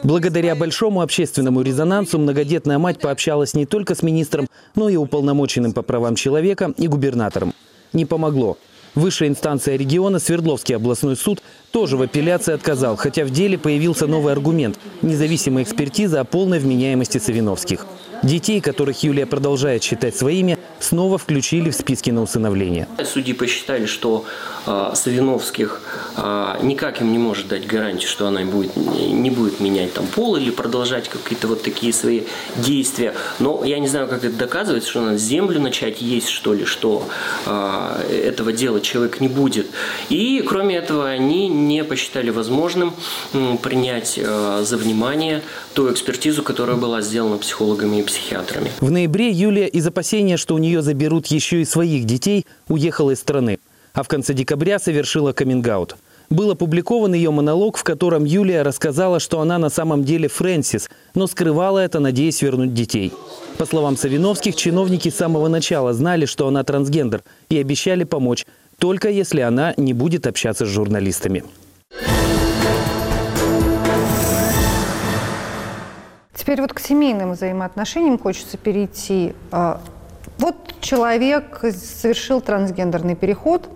Благодаря большому общественному резонансу многодетная мать пообщалась не только с министром, но и уполномоченным по правам человека и губернатором. Не помогло. Высшая инстанция региона, Свердловский областной суд, тоже в апелляции отказал, хотя в деле появился новый аргумент – независимая экспертиза о полной вменяемости Савиновских. Детей, которых Юлия продолжает считать своими, снова включили в списки на усыновление. Судьи посчитали, что Савиновских э, никак им не может дать гарантию, что она будет, не будет менять там пол или продолжать какие-то вот такие свои действия. Но я не знаю, как это доказывается, что надо землю начать есть, что ли, что э, этого делать человек не будет. И, кроме этого, они не посчитали возможным принять э, за внимание ту экспертизу, которая была сделана психологами и психиатрами. В ноябре Юлия из опасения, что у нее заберут еще и своих детей, уехала из страны. А в конце декабря совершила каминг-аут. Был опубликован ее монолог, в котором Юлия рассказала, что она на самом деле Фрэнсис, но скрывала это, надеясь вернуть детей. По словам Савиновских, чиновники с самого начала знали, что она трансгендер, и обещали помочь, только если она не будет общаться с журналистами. Теперь вот к семейным взаимоотношениям хочется перейти. А, Вот человек совершил трансгендерный переход,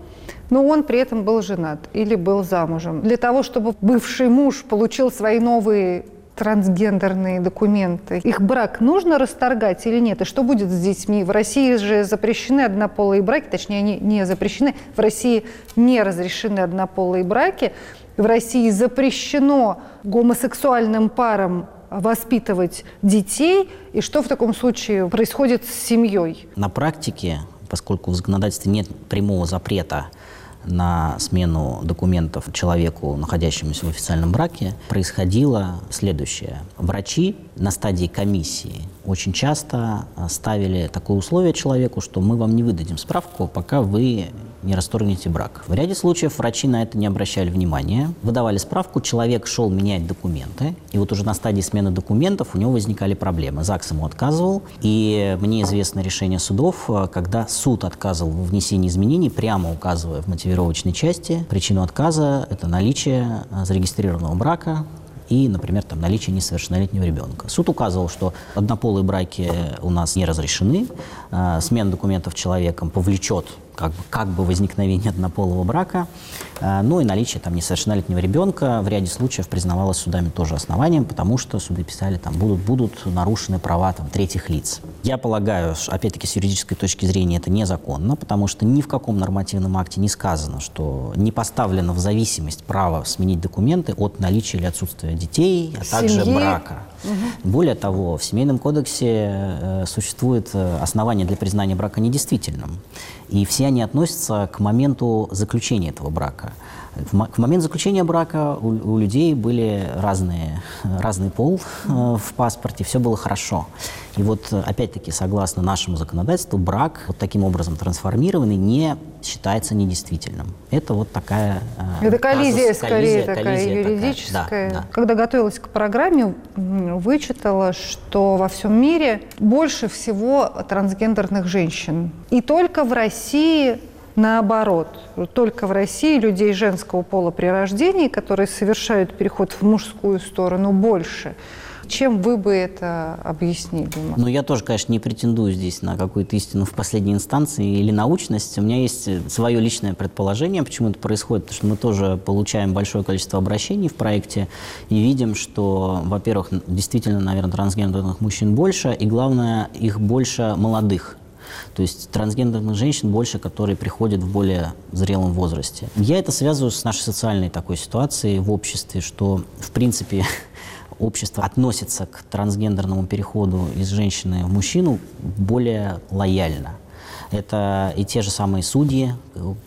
но он при этом был женат или был замужем. Для того, чтобы бывший муж получил свои новые трансгендерные документы, их брак нужно расторгать или нет? И что будет с детьми? В России же запрещены однополые браки, точнее, они не запрещены. В России не разрешены однополые браки. В России запрещено гомосексуальным парам воспитывать детей. И что в таком случае происходит с семьей? На практике, поскольку в законодательстве нет прямого запрета на смену документов человеку, находящемуся в официальном браке, происходило следующее. Врачи на стадии комиссии очень часто а, ставили такое условие человеку, что мы вам не выдадим справку, пока вы не расторгнете брак. В ряде случаев врачи на это не обращали внимания, выдавали справку, человек шел менять документы, и вот уже на стадии смены документов у него возникали проблемы. ЗАГС ему отказывал, и мне известно решение судов, э, когда суд отказывал в внесении изменений, прямо указывая в мотивировочной части причину отказа – это наличие э, зарегистрированного брака, и, например, там, наличие несовершеннолетнего ребенка. Суд указывал, что однополые браки у нас не разрешены, э, смена документов человеком повлечет как бы, как бы возникновение однополого брака, э, ну и наличие там несовершеннолетнего ребенка в ряде случаев признавалось судами тоже основанием, потому что суды писали, там будут, будут нарушены права там, третьих лиц. Я полагаю, опять-таки, с юридической точки зрения это незаконно, потому что ни в каком нормативном акте не сказано, что не поставлено в зависимость право сменить документы от наличия или отсутствия детей, а также Семьи. брака. Более того, в Семейном кодексе э, существует э, основание для признания брака недействительным. И все они относятся к моменту заключения этого брака. В, мо- в момент заключения брака у, у людей были разные, разный пол э, в паспорте, все было хорошо. И вот, э, опять-таки, согласно нашему законодательству, брак, вот таким образом трансформированный, не считается недействительным. Это вот такая... э, Это коллизия, казус- скорее, коллизия- такая коллизия такая. юридическая. Да, да. Когда готовилась к программе, вычитала, что во всем мире больше всего трансгендерных женщин. И только в России наоборот. Только в России людей женского пола при рождении, которые совершают переход в мужскую сторону, больше. Чем вы бы это объяснили? Ну, я тоже, конечно, не претендую здесь на какую-то истину в последней инстанции или научность. У меня есть э, свое личное предположение, почему это происходит, потому что мы тоже получаем большое количество обращений в проекте и видим, что, во-первых, действительно, наверное, трансгендерных мужчин больше, и, главное, их больше молодых. То есть трансгендерных женщин больше, которые приходят в более зрелом возрасте. Я это связываю с нашей социальной такой ситуацией в обществе, что, в принципе, [laughs] общество относится к трансгендерному переходу из женщины в мужчину более лояльно. Это и те же самые судьи,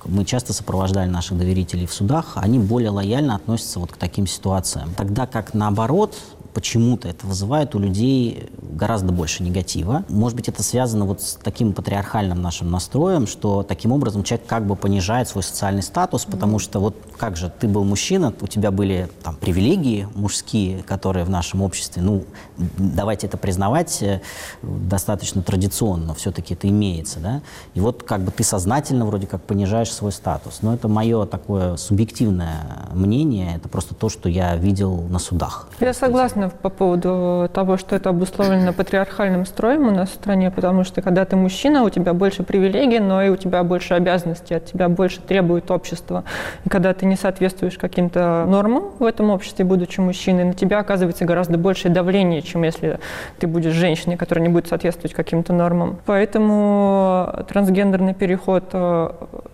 мы часто сопровождали наших доверителей в судах, они более лояльно относятся вот к таким ситуациям. Тогда как наоборот, почему-то это вызывает у людей гораздо больше негатива. Может быть, это связано вот с таким патриархальным нашим настроем, что таким образом человек как бы понижает свой социальный статус, потому что вот как же, ты был мужчина, у тебя были там привилегии мужские, которые в нашем обществе, ну, давайте это признавать, э, достаточно традиционно, все-таки это имеется, да, и вот как бы ты сознательно вроде как понижаешь свой статус. Но это мое такое субъективное мнение, это просто то, что я видел на судах. Я согласна по поводу того, что это обусловлено патриархальным строем у нас в стране, потому что когда ты мужчина, у тебя больше привилегий, но и у тебя больше обязанностей, от тебя больше требует общество. И когда ты не соответствуешь каким-то нормам в этом обществе, будучи мужчиной, на тебя оказывается гораздо большее давление, чем если ты будешь женщиной, которая не будет соответствовать каким-то нормам. Поэтому трансгендерный переход э,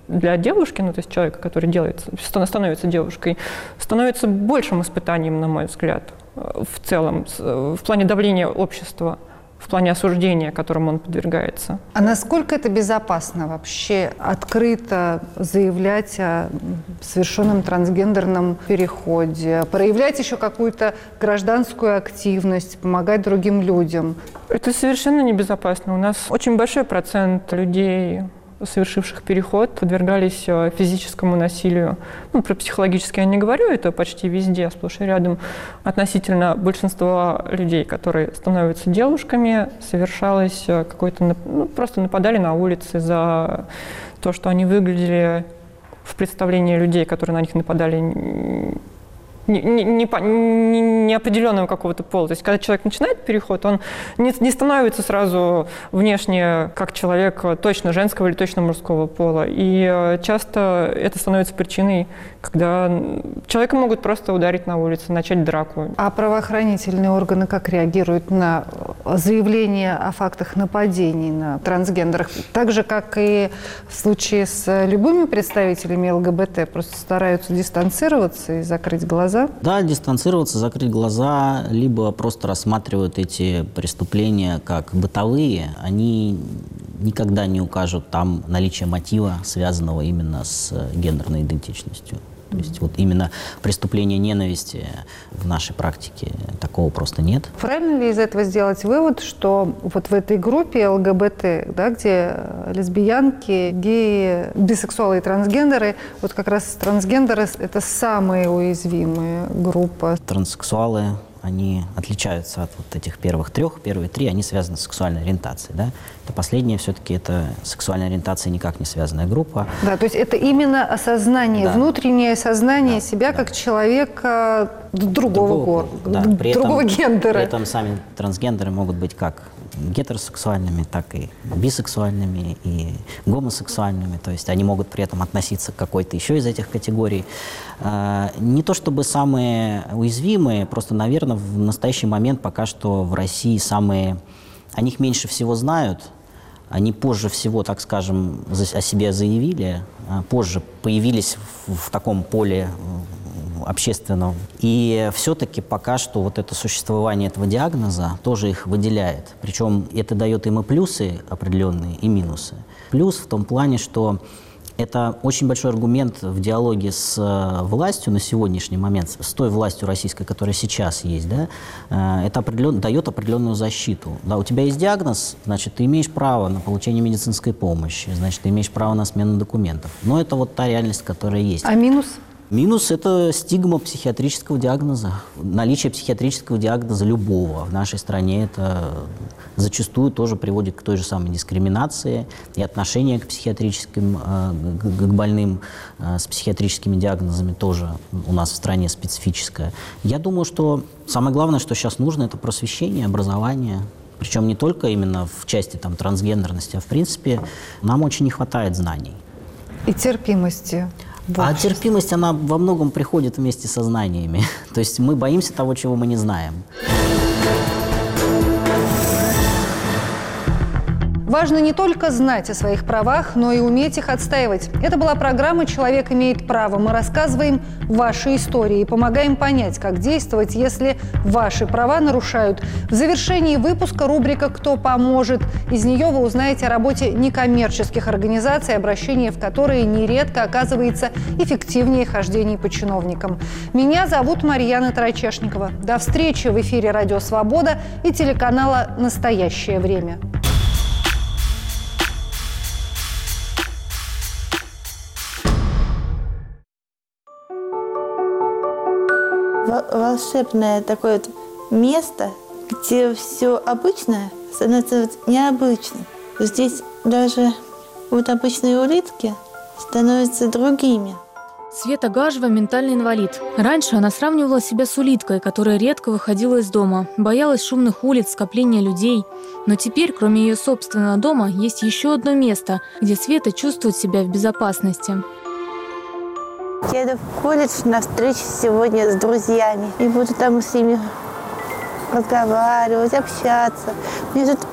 для девушки, ну то есть человека, который делает, становится девушкой, становится большим испытанием, на мой взгляд, э, в целом, в плане давления общества в плане осуждения, которому он подвергается. А насколько это безопасно вообще открыто заявлять о совершенном трансгендерном переходе, проявлять еще какую-то гражданскую активность, помогать другим людям? Это совершенно небезопасно. У нас очень большой процент людей совершивших переход, подвергались э, физическому насилию. Ну, про психологическое я не говорю, это почти везде, сплошь и рядом. Относительно большинства людей, которые становятся девушками, совершалось э, какое-то... Ну, просто нападали на улице за то, что они выглядели в представлении людей, которые на них нападали, неопределенного какого-то пола. То есть, когда человек начинает переход, он не, не становится сразу внешне как человек точно женского или точно мужского пола. И э, часто это становится причиной, когда человека могут просто ударить на улице, начать драку. А правоохранительные органы как реагируют на заявления о фактах нападений на трансгендерах? Так же, как и в случае с любыми представителями ЛГБТ, просто стараются дистанцироваться и закрыть глаза глаза? Да, дистанцироваться, закрыть глаза, либо просто рассматривают эти преступления как бытовые. Они никогда не укажут там наличие мотива, связанного именно с гендерной идентичностью. То есть вот именно преступление ненависти в нашей практике такого просто нет. Правильно ли из этого сделать вывод, что вот в этой группе ЛГБТ, да, где лесбиянки, геи, бисексуалы и трансгендеры, вот как раз трансгендеры – это самые уязвимые группы? Транссексуалы, они отличаются от вот этих первых трех. Первые три, они связаны с сексуальной ориентацией. Да? Это последнее все-таки это сексуальная ориентация никак не связанная группа. Да, то есть это именно осознание, да. внутреннее осознание да, себя да. как человека другого, другого, да, при другого этом, гендера. При этом сами трансгендеры могут быть как гетеросексуальными, так и бисексуальными, и гомосексуальными. То есть они могут при этом относиться к какой-то еще из этих категорий. А, не то чтобы самые уязвимые, просто, наверное, в настоящий момент пока что в России самые... О них меньше всего знают, они позже всего, так скажем, о себе заявили, а позже появились в, в таком поле общественном. И все-таки пока что вот это существование этого диагноза тоже их выделяет. Причем это дает им и плюсы определенные, и минусы. Плюс в том плане, что это очень большой аргумент в диалоге с э, властью на сегодняшний момент, с той властью российской, которая сейчас есть, да, э, это определен, дает определенную защиту. Да, у тебя есть диагноз, значит, ты имеешь право на получение медицинской помощи, значит, ты имеешь право на смену документов. Но это вот та реальность, которая есть. А минус? Минус – это стигма психиатрического диагноза. Наличие психиатрического диагноза любого в нашей стране это зачастую тоже приводит к той же самой дискриминации и отношение к психиатрическим, э, к больным э, с психиатрическими диагнозами тоже у нас в стране специфическое. Я думаю, что самое главное, что сейчас нужно, это просвещение, образование. Причем не только именно в части там, трансгендерности, а в принципе нам очень не хватает знаний. И терпимости. А терпимость, она во многом приходит вместе со знаниями. [laughs] То есть мы боимся того, чего мы не знаем. Важно не только знать о своих правах, но и уметь их отстаивать. Это была программа «Человек имеет право». Мы рассказываем ваши истории и помогаем понять, как действовать, если ваши права нарушают. В завершении выпуска рубрика «Кто поможет?». Из нее вы узнаете о работе некоммерческих организаций, обращение в которые нередко оказывается эффективнее хождений по чиновникам. Меня зовут Марьяна Тарачешникова. До встречи в эфире «Радио Свобода» и телеканала «Настоящее время». Волшебное такое вот место, где все обычное становится вот необычным. Здесь даже вот обычные улитки становятся другими. Света Гажева – ментальный инвалид. Раньше она сравнивала себя с улиткой, которая редко выходила из дома, боялась шумных улиц, скопления людей. Но теперь, кроме ее собственного дома, есть еще одно место, где Света чувствует себя в безопасности. Я иду в колледж на встречу сегодня с друзьями и буду там с ними разговаривать, общаться. Мне тут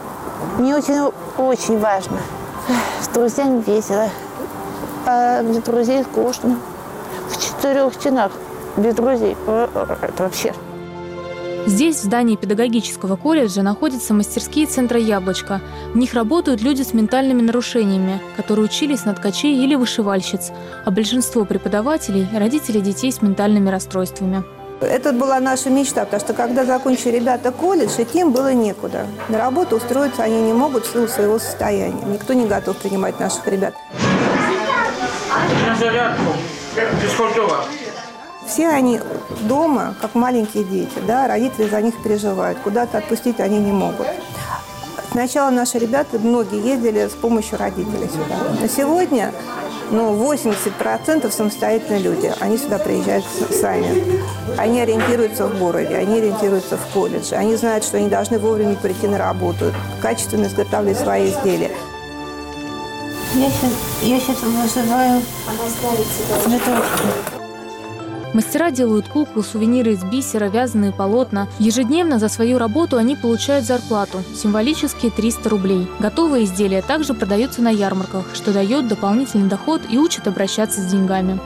мне очень, очень важно. С друзьями весело, а без друзей скучно. В четырех стенах без друзей. Это вообще Здесь, в здании педагогического колледжа, находятся мастерские центра «Яблочко». В них работают люди с ментальными нарушениями, которые учились на ткачей или вышивальщиц, а большинство преподавателей – родители детей с ментальными расстройствами. Это была наша мечта, потому что когда закончили ребята колледж, идти им было некуда. На работу устроиться они не могут в силу своего состояния. Никто не готов принимать наших ребят. На зарядку. Физкультура. Все они дома, как маленькие дети, да, родители за них переживают, куда-то отпустить они не могут. Сначала наши ребята, многие ездили с помощью родителей сюда. На сегодня ну, 80% самостоятельные люди. Они сюда приезжают сами. Они ориентируются в городе, они ориентируются в колледже. Они знают, что они должны вовремя прийти на работу, качественно изготавливать свои изделия. Я сейчас, я сейчас вызываю цветочки. Мастера делают куклы, сувениры из бисера, вязаные полотна. Ежедневно за свою работу они получают зарплату – символические 300 рублей. Готовые изделия также продаются на ярмарках, что дает дополнительный доход и учит обращаться с деньгами.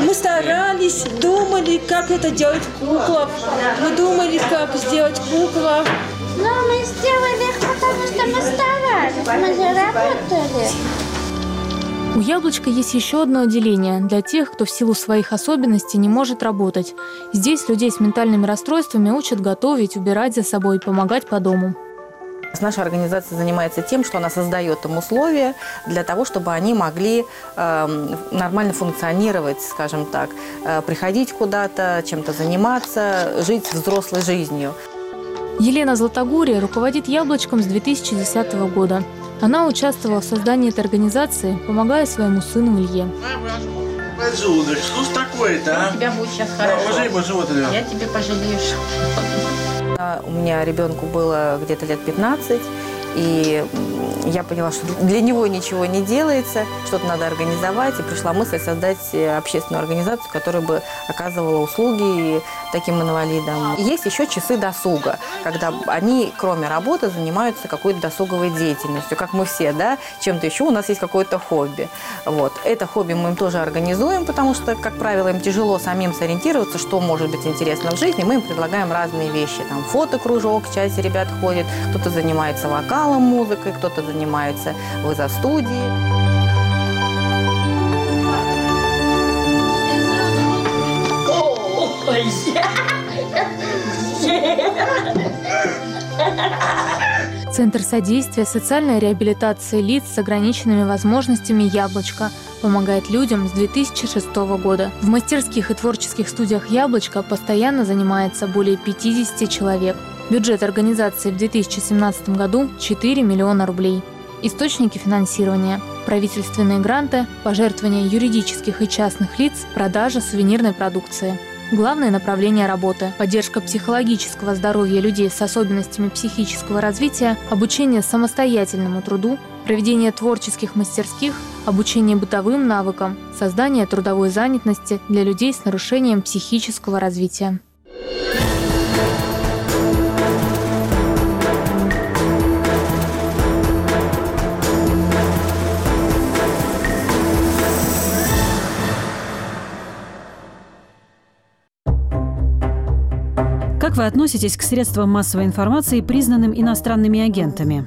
Мы старались, думали, как это делать куклов. Мы думали, как сделать куклу. Но мы сделали, потому что мы старались, мы заработали. У «Яблочка» есть еще одно отделение для тех, кто в силу своих особенностей не может работать. Здесь людей с ментальными расстройствами учат готовить, убирать за собой, помогать по дому. Наша организация занимается тем, что она создает им условия для того, чтобы они могли э, нормально функционировать, скажем так, э, приходить куда-то, чем-то заниматься, жить взрослой жизнью. Елена Златогория руководит «Яблочком» с 2010 года. Она участвовала в создании этой организации, помогая своему сыну Илье. Что ж такое-то, а? У тебя будет сейчас хорошо. Я тебе пожалеешь. У меня ребенку было где-то лет 15, и я поняла, что для него ничего не делается, что-то надо организовать, и пришла мысль создать э, общественную организацию, которая бы оказывала услуги таким инвалидам. Есть еще часы досуга, когда они, кроме работы, занимаются какой-то досуговой деятельностью, как мы все, да, чем-то еще у нас есть какое-то хобби. Вот. Это хобби мы им тоже организуем, потому что, как правило, им тяжело самим сориентироваться, что может быть интересно в жизни. Мы им предлагаем разные вещи. Там фотокружок, часть ребят ходит, кто-то занимается вокалом, музыкой, кто-то занимается в изо-студии. Центр содействия социальной реабилитации лиц с ограниченными возможностями «Яблочко» помогает людям с 2006 года. В мастерских и творческих студиях «Яблочко» постоянно занимается более 50 человек. Бюджет организации в 2017 году – 4 миллиона рублей. Источники финансирования – правительственные гранты, пожертвования юридических и частных лиц, продажа сувенирной продукции. Главное направление работы – поддержка психологического здоровья людей с особенностями психического развития, обучение самостоятельному труду, проведение творческих мастерских, обучение бытовым навыкам, создание трудовой занятости для людей с нарушением психического развития. Вы относитесь к средствам массовой информации, признанным иностранными агентами?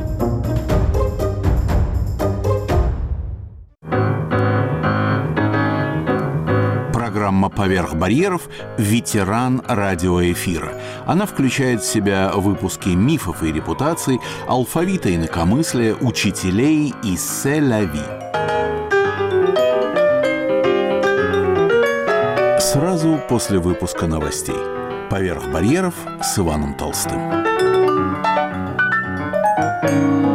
Программа «Поверх барьеров» «Ветеран радиоэфира». Она включает в себя выпуски мифов и репутаций, алфавита инакомыслия, учителей и селяви. Сразу после выпуска новостей. «Поверх барьеров» с Иваном Толстым. thank you